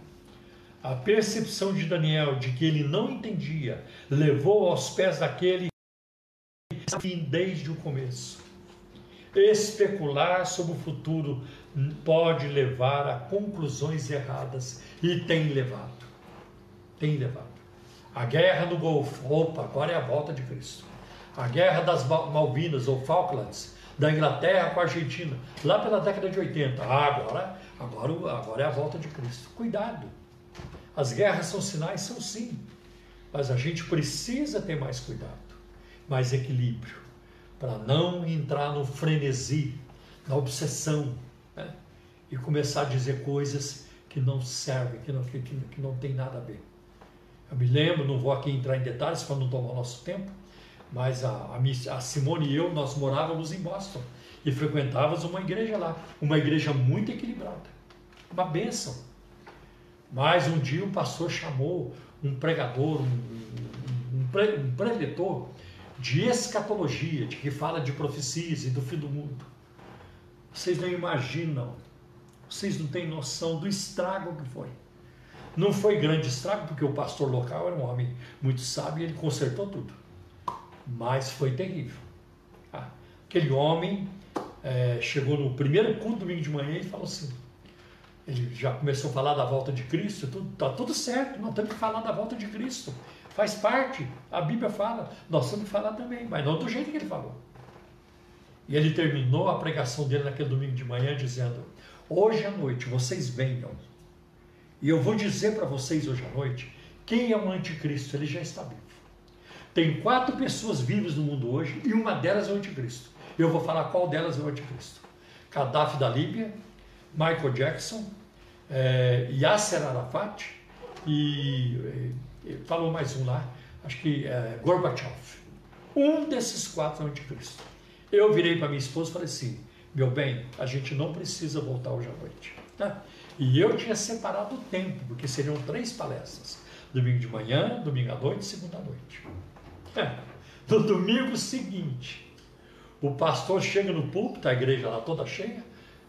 A percepção de Daniel de que ele não entendia levou aos pés daquele que desde o começo. Especular sobre o futuro pode levar a conclusões erradas e tem levado. Tem levado. A guerra no Golfo, opa, agora é a volta de Cristo. A guerra das Malvinas ou Falklands, da Inglaterra com a Argentina, lá pela década de 80. Ah, agora, agora, agora é a volta de Cristo. Cuidado. As guerras são sinais, são sim. Mas a gente precisa ter mais cuidado, mais equilíbrio, para não entrar no frenesi, na obsessão, né? e começar a dizer coisas que não servem, que não, que, que não tem nada a ver. Eu me lembro, não vou aqui entrar em detalhes para não tomar nosso tempo, mas a, a, Simone e eu, nós morávamos em Boston e frequentávamos uma igreja lá, uma igreja muito equilibrada, uma bênção. Mas um dia um pastor chamou um pregador, um, um, um, um preletor de escatologia, de que fala de profecias e do fim do mundo. Vocês não imaginam Vocês não têm noção do estrago que foi. Não foi grande estrago, porque o pastor local era um homem muito sábio e ele consertou tudo. Mas foi terrível. Ah, aquele homem é, chegou no primeiro culto domingo de manhã e falou assim: ele já começou a falar da volta de Cristo, tudo, tá tudo certo, nós temos que falar da volta de Cristo. Faz parte, a Bíblia fala, nós temos que falar também, mas não do jeito que ele falou. E ele terminou a pregação dele naquele domingo de manhã dizendo: Hoje à noite vocês venham, e eu vou dizer para vocês hoje à noite quem é o anticristo, ele já está vivo. Tem quatro pessoas vivas no mundo hoje e uma delas é o anticristo. Eu vou falar qual delas é o anticristo. Gaddafi da Líbia, Michael Jackson, é, Yasser Arafat e, e, falou mais um lá, acho que é, Gorbachev. Um desses quatro é o anticristo. Eu virei para minha esposa e falei assim, meu bem, a gente não precisa voltar hoje à noite. Tá? E eu tinha separado o tempo, porque seriam três palestras. Domingo de manhã, domingo à noite segunda à noite. É. No domingo seguinte, o pastor chega no púlpito, a igreja lá toda cheia,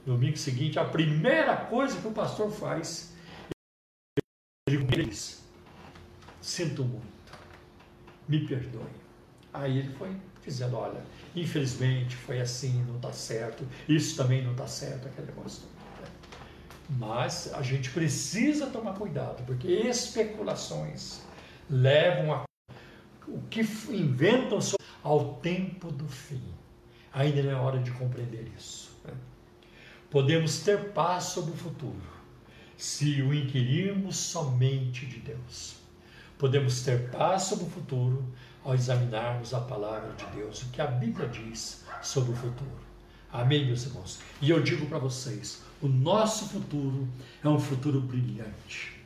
domingo seguinte, a primeira coisa que o pastor faz, ele diz: Sinto muito, me perdoe. Aí ele foi dizendo: Olha, infelizmente foi assim, não está certo, isso também não está certo, aquele negócio. Mas a gente precisa tomar cuidado, porque especulações levam a o que inventam ao tempo do fim. Ainda não é hora de compreender isso. Podemos ter paz sobre o futuro se o inquirirmos somente de Deus. Podemos ter paz sobre o futuro ao examinarmos a palavra de Deus, o que a Bíblia diz sobre o futuro. Amém, meus irmãos? E eu digo para vocês: o nosso futuro é um futuro brilhante.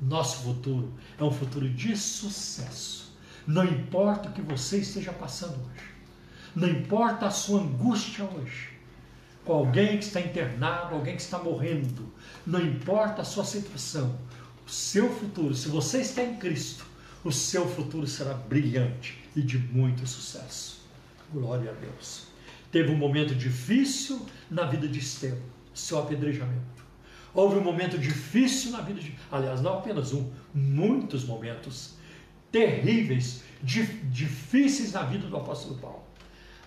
Nosso futuro é um futuro de sucesso. Não importa o que você esteja passando hoje, não importa a sua angústia hoje, com alguém que está internado, alguém que está morrendo, não importa a sua situação, o seu futuro, se você está em Cristo, o seu futuro será brilhante e de muito sucesso. Glória a Deus. Teve um momento difícil na vida de Estevão, seu apedrejamento. Houve um momento difícil na vida de. Aliás, não apenas um, muitos momentos terríveis, difíceis na vida do apóstolo Paulo.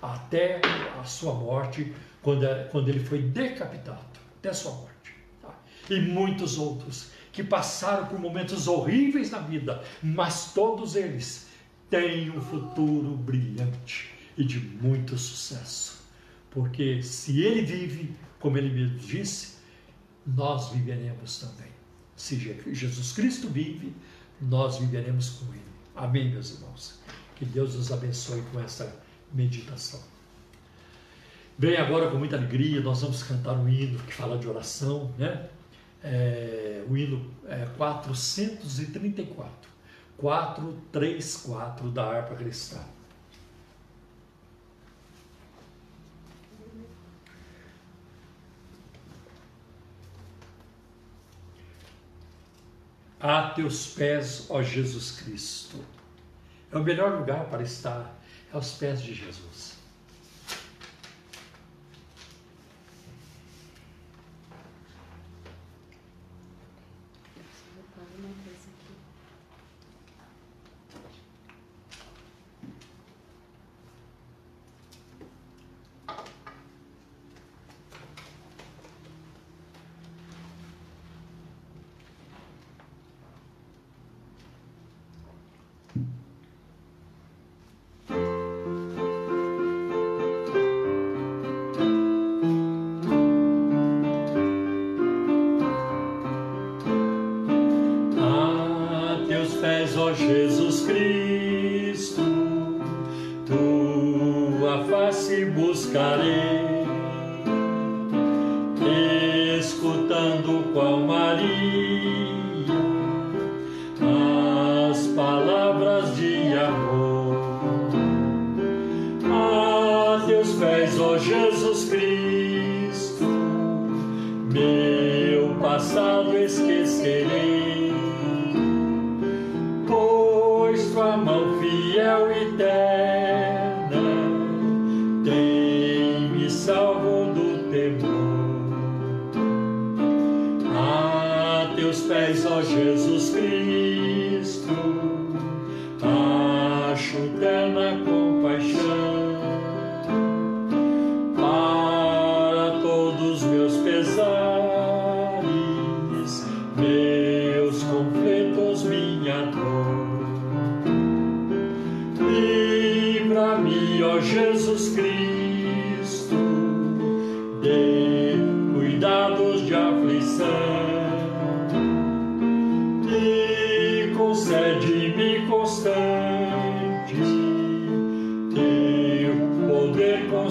Até a sua morte, quando, quando ele foi decapitado, até a sua morte. Tá? E muitos outros que passaram por momentos horríveis na vida, mas todos eles têm um futuro brilhante e de muito sucesso. Porque se ele vive, como ele mesmo disse, nós viveremos também. Se Jesus Cristo vive, nós viveremos com ele. Amém, meus irmãos. Que Deus nos abençoe com essa meditação. Bem, agora com muita alegria nós vamos cantar um hino que fala de oração, né? É, o hino é 434, 434 da harpa cristã. A teus pés, ó Jesus Cristo. É o melhor lugar para estar, é aos pés de Jesus. pés, ó Jesus Cristo.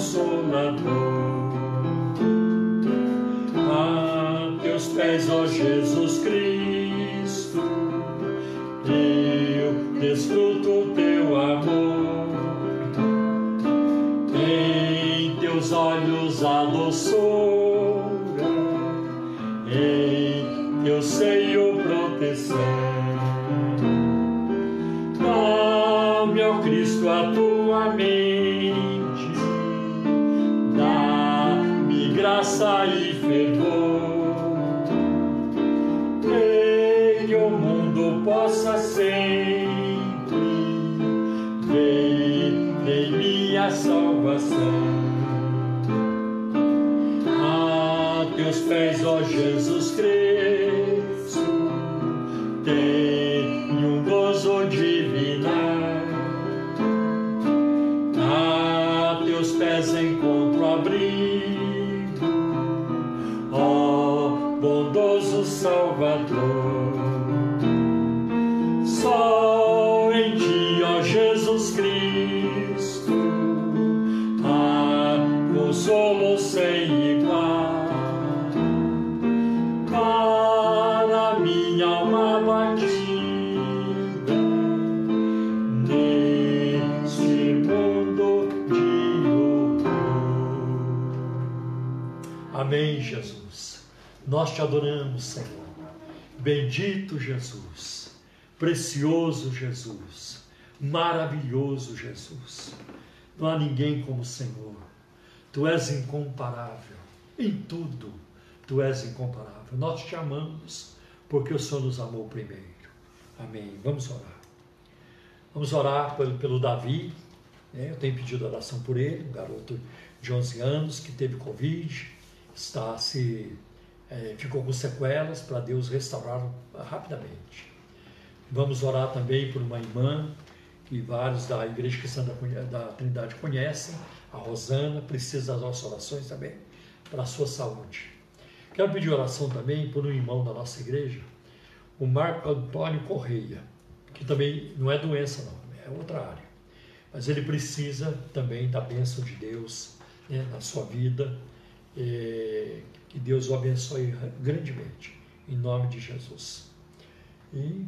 Consolador. A teus pés, ó Jesus Cristo, eu desfruto teu amor. Em teus olhos a doçura, em teu seio Nós te adoramos, Senhor. Bendito Jesus, precioso Jesus, maravilhoso Jesus. Não há ninguém como o Senhor. Tu és incomparável em tudo. Tu és incomparável. Nós te amamos porque o Senhor nos amou primeiro. Amém. Vamos orar. Vamos orar pelo, pelo Davi. né? Eu tenho pedido oração por ele, um garoto de 11 anos que teve Covid, está se é, ficou com sequelas para Deus restaurá-lo rapidamente. Vamos orar também por uma irmã que vários da Igreja Cristã da Trindade conhecem, a Rosana, precisa das nossas orações também para a sua saúde. Quero pedir oração também por um irmão da nossa igreja, o Marco Antônio Correia, que também não é doença, não, é outra área. Mas ele precisa também da bênção de Deus né, na sua vida. eh, que Deus o abençoe grandemente, em nome de Jesus. E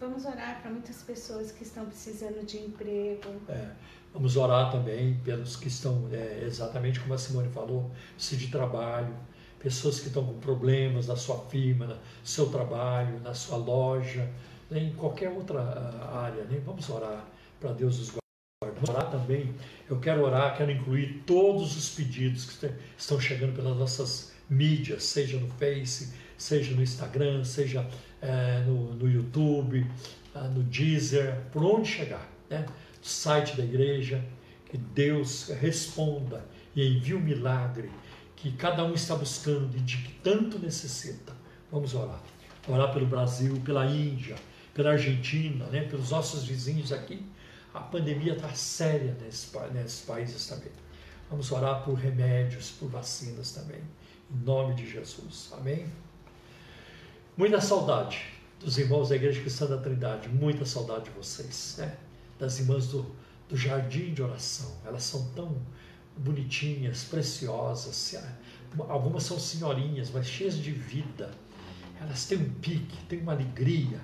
Vamos orar para muitas pessoas que estão precisando de emprego. é, vamos orar também pelos que estão, é, exatamente como a Simone falou, precisa de trabalho, pessoas que estão com problemas na sua firma, no seu trabalho, na sua loja, né, em qualquer outra ah, área. Né? Vamos orar para Deus os guardar. Vamos orar também. Eu quero orar, quero incluir todos os pedidos que estão chegando pelas nossas mídias, seja no Face, seja no Instagram, seja eh, no, no YouTube, ah, no Deezer, por onde chegar, né? No site da igreja, que Deus responda e envie um milagre que cada um está buscando e de que tanto necessita. Vamos orar. Orar pelo Brasil, pela Índia, pela Argentina, né? pelos nossos vizinhos aqui. A pandemia está séria nesses, nesses países também. Vamos orar por remédios, por vacinas também. Em nome de Jesus. Amém? Muita saudade dos irmãos da Igreja Cristã da Trindade, muita saudade de vocês, né? Das irmãs do, do jardim de oração. Elas são tão bonitinhas, preciosas. se- Algumas são senhorinhas, mas cheias de vida. Elas têm um pique, têm uma alegria.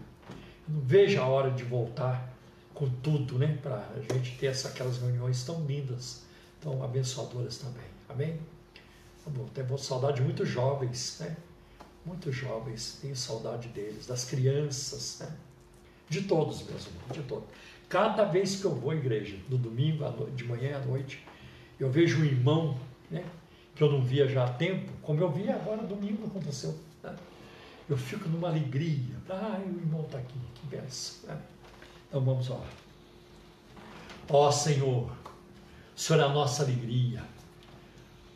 Eu não vejo a hora de voltar com tudo, né? Para a gente ter essa, aquelas reuniões tão lindas, tão abençoadoras também. Amém? Tá bom, tenho saudade de muitos jovens, né? Muitos jovens, tenho saudade deles, das crianças, né? De todos mesmo, de todos. Cada vez que eu vou à igreja, no domingo, de manhã à noite, eu vejo um irmão, né? Que eu não via já há tempo, como eu vi agora domingo aconteceu. né? eu fico numa alegria. Ah, o irmão está aqui, que benção. Né? Então vamos lá. Ó Senhor, o Senhor é a nossa alegria,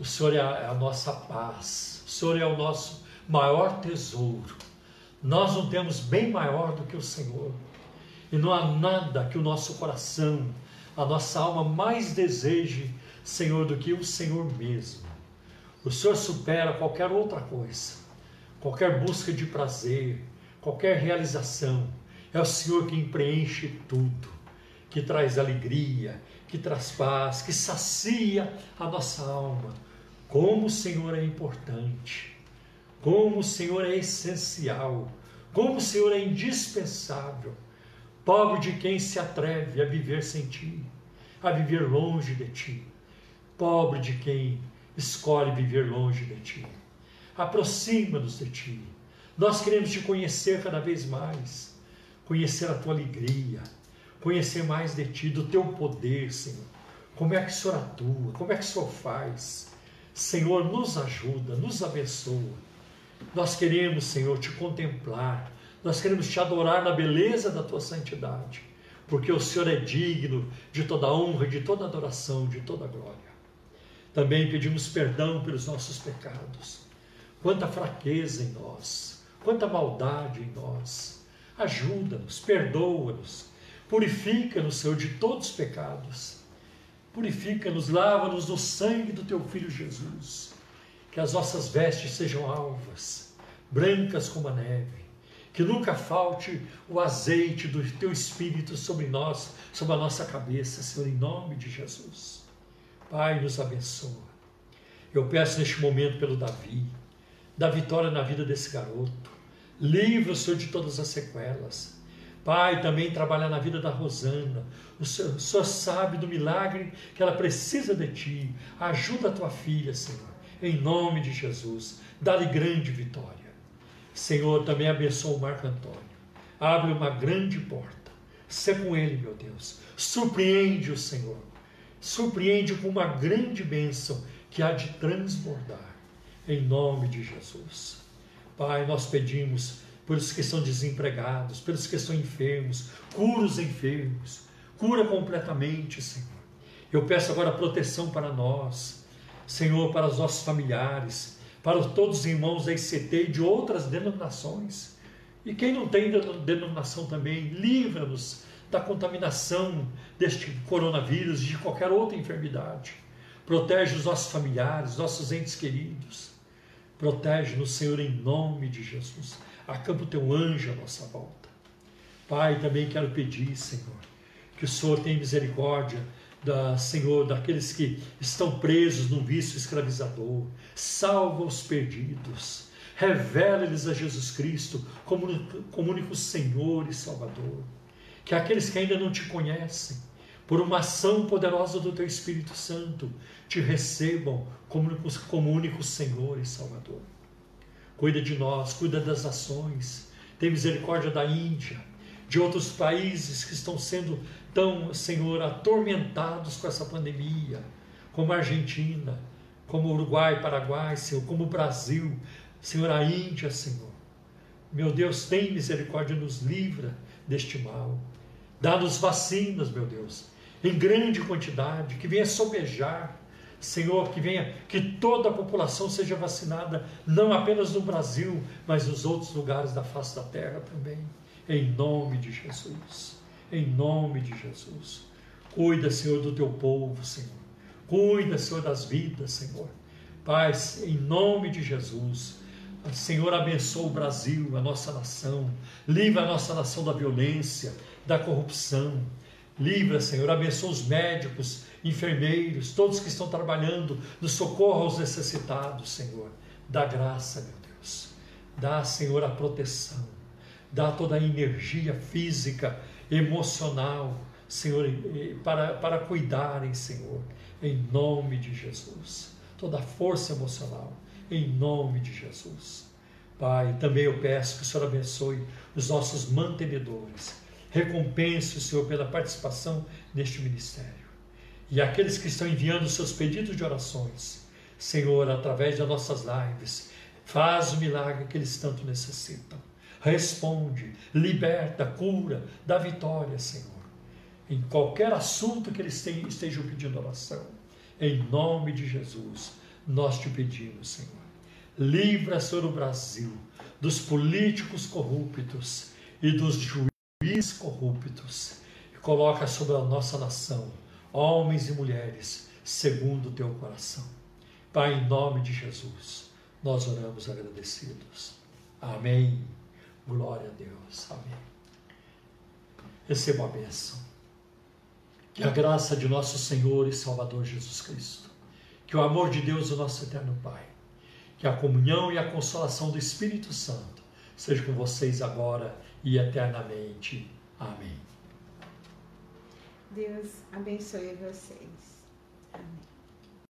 o Senhor é a, é a nossa paz, o Senhor é o nosso maior tesouro. Nós não temos bem maior do que o Senhor. E não há nada que o nosso coração, a nossa alma mais deseje, Senhor, do que o Senhor mesmo. O Senhor supera qualquer outra coisa, qualquer busca de prazer, qualquer realização. É o Senhor quem preenche tudo, que traz alegria, que traz paz, que sacia a nossa alma. Como o Senhor é importante, como o Senhor é essencial, como o Senhor é indispensável. Pobre de quem se atreve a viver sem ti, a viver longe de ti. Pobre de quem escolhe viver longe de ti. Aproxima-nos de ti. Nós queremos te conhecer cada vez mais, conhecer a tua alegria, conhecer mais de ti, do teu poder, Senhor. Como é que o Senhor atua, como é que o Senhor faz. Senhor, nos ajuda, nos abençoa. Nós queremos, Senhor, te contemplar, nós queremos te adorar na beleza da tua santidade, porque o Senhor é digno de toda honra, de toda adoração, de toda glória. Também pedimos perdão pelos nossos pecados. Quanta fraqueza em nós, quanta maldade em nós. Ajuda-nos, perdoa-nos, purifica-nos, Senhor, de todos os pecados. Purifica-nos, lava-nos no sangue do teu filho Jesus. Que as nossas vestes sejam alvas, brancas como a neve. Que nunca falte o azeite do teu espírito sobre nós, sobre a nossa cabeça, Senhor, em nome de Jesus. Pai, nos abençoa. Eu peço neste momento pelo Davi, da vitória na vida desse garoto. Livra Senhor de todas as sequelas. Pai, também trabalha na vida da Rosana. O Senhor, o Senhor sabe do milagre que ela precisa de Ti. Ajuda a tua filha, Senhor. Em nome de Jesus. Dá-lhe grande vitória. Senhor, também abençoa o Marco Antônio. Abre uma grande porta. Sê com ele, meu Deus. Surpreende o Senhor surpreende com uma grande bênção que há de transbordar, em nome de Jesus. Pai, nós pedimos pelos que estão desempregados, pelos que estão enfermos, cura os enfermos, cura completamente, Senhor. Eu peço agora proteção para nós, Senhor, para os nossos familiares, para todos os irmãos da ICT e de outras denominações. E quem não tem denominação também, livra-nos da contaminação deste coronavírus de qualquer outra enfermidade. Protege os nossos familiares, nossos entes queridos. Protege-nos, Senhor, em nome de Jesus. Acampa o teu anjo à nossa volta. Pai, também quero pedir, Senhor, que o Senhor tenha misericórdia da Senhor, daqueles que estão presos no vício escravizador. Salva os perdidos. Revela-lhes a Jesus Cristo como, como único Senhor e Salvador que aqueles que ainda não te conhecem, por uma ação poderosa do teu Espírito Santo, te recebam como, como único Senhor e Salvador. Cuida de nós, cuida das nações, tem misericórdia da Índia, de outros países que estão sendo tão, Senhor, atormentados com essa pandemia, como a Argentina, como Uruguai, Paraguai, Senhor, como o Brasil, Senhor, a Índia, Senhor. Meu Deus, tem misericórdia, nos livra deste mal. Dá-nos vacinas, meu Deus, em grande quantidade, que venha sobejar, Senhor, que venha, que toda a população seja vacinada, não apenas no Brasil, mas nos outros lugares da face da terra também. Em nome de Jesus. Em nome de Jesus. Cuida, Senhor, do teu povo, Senhor. Cuida, Senhor, das vidas, Senhor. Pai, em nome de Jesus. Senhor, abençoa o Brasil, a nossa nação. Livra a nossa nação da violência da corrupção. Livra, Senhor, abençoa os médicos, enfermeiros, todos que estão trabalhando no socorro aos necessitados, Senhor. Dá graça, meu Deus. Dá, Senhor, a proteção. Dá toda a energia física, emocional, Senhor, para, para cuidarem, Senhor, em nome de Jesus. Toda a força emocional, em nome de Jesus. Pai, também eu peço que o Senhor abençoe os nossos mantenedores, Recompense Senhor pela participação neste ministério. E aqueles que estão enviando seus pedidos de orações, Senhor, através das nossas lives, Faz o milagre que eles tanto necessitam. Responde, liberta, cura, dá vitória, Senhor. Em qualquer assunto que eles estejam pedindo oração. Em nome de Jesus, nós te pedimos, Senhor. Livra, Senhor, o Brasil dos políticos corruptos e dos juízes corruptos. E coloca sobre a nossa nação homens e mulheres segundo o teu coração. Pai, em nome de Jesus, nós oramos agradecidos. Amém. Glória a Deus. Amém. Receba a bênção. Que a graça de nosso Senhor e Salvador Jesus Cristo, que o amor de Deus, o nosso eterno Pai, que a comunhão e a consolação do Espírito Santo seja com vocês agora e eternamente. Amém. Deus abençoe vocês. Amém.